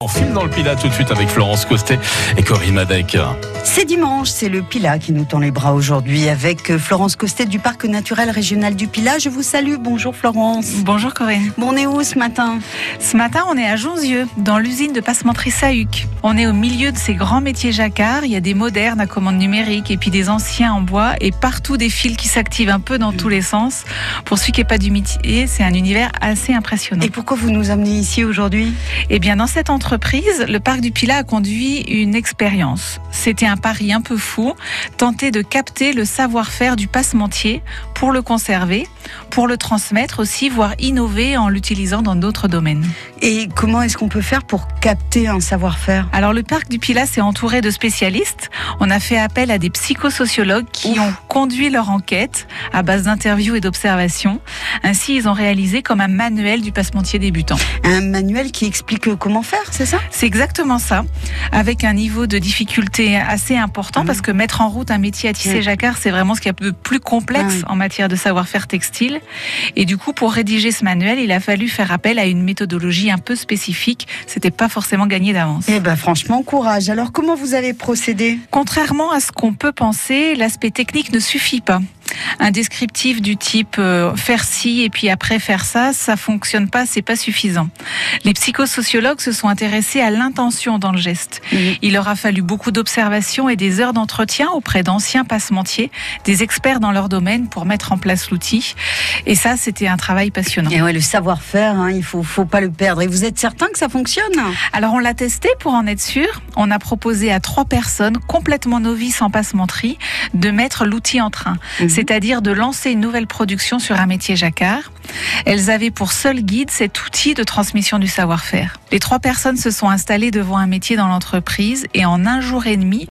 On file dans le Pilat tout de suite avec Florence Costet et Corinne Madec. C'est dimanche, c'est le Pilat qui nous tend les bras aujourd'hui avec euh, Florence Costet du Parc naturel régional du Pilat. Je vous salue. Bonjour Florence. Bonjour Corinne. Bon, on est où ce matin? Ce matin, on est à Jonzieux, dans l'usine de passementerie Sahuc. On est au milieu de ces grands métiers jacquard. Il y a des modernes à commande numérique et puis des anciens en bois et partout des fils qui s'activent un peu dans tous les sens. Pour celui qui n'est pas du métier, c'est un univers assez impressionnant. Et pourquoi vous nous amenez ici aujourd'hui? Eh bien, dans cette entreprise, le parc du Pilat a conduit une expérience. C'était un pari un peu fou, tenter de capter le savoir-faire du passementier pour le conserver, pour le transmettre aussi, voire innover en l'utilisant dans d'autres domaines. Et comment est-ce qu'on peut faire pour capter un savoir-faire? Alors le parc du Pilat s'est entouré de spécialistes. On a fait appel à des psychosociologues qui Ouf. ont conduit leur enquête à base d'interviews et d'observations. Ainsi, ils ont réalisé comme un manuel du passementier débutant. Un manuel qui explique comment faire, c'est ça? C'est exactement ça, avec un niveau de difficulté assez important, Mhm. parce que mettre en route un métier à tisser jacquard, c'est vraiment ce qu'il y a de plus complexe Ah oui. en matière de savoir-faire textile. Et du coup, pour rédiger ce manuel, il a fallu faire appel à une méthodologie un peu spécifique. C'était pas forcément gagné d'avance. Eh ben franchement, courage. Alors comment vous avez procédé? Contrairement à ce qu'on peut penser, l'aspect technique ne suffit pas. Un descriptif du type euh, faire ci et puis après faire ça, ça fonctionne pas, c'est pas suffisant. Les psychosociologues se sont intéressés à l'intention dans le geste. Il leur a fallu beaucoup d'observations et des heures d'entretien auprès d'anciens passementiers, des experts dans leur domaine pour mettre en place l'outil. Et ça, c'était un travail passionnant. Et ouais, le savoir-faire, hein, il faut, faut pas le perdre. Et vous êtes certain que ça fonctionne? Alors on l'a testé pour en être sûr. On a proposé à trois personnes complètement novices en passementerie de mettre l'outil en train, Mhm. C'est-à-dire de lancer une nouvelle production sur un métier jacquard. Elles avaient pour seul guide cet outil de transmission du savoir-faire. Les trois personnes se sont installées devant un métier dans l'entreprise et en un jour et demi,